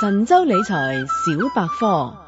神州理财小百科。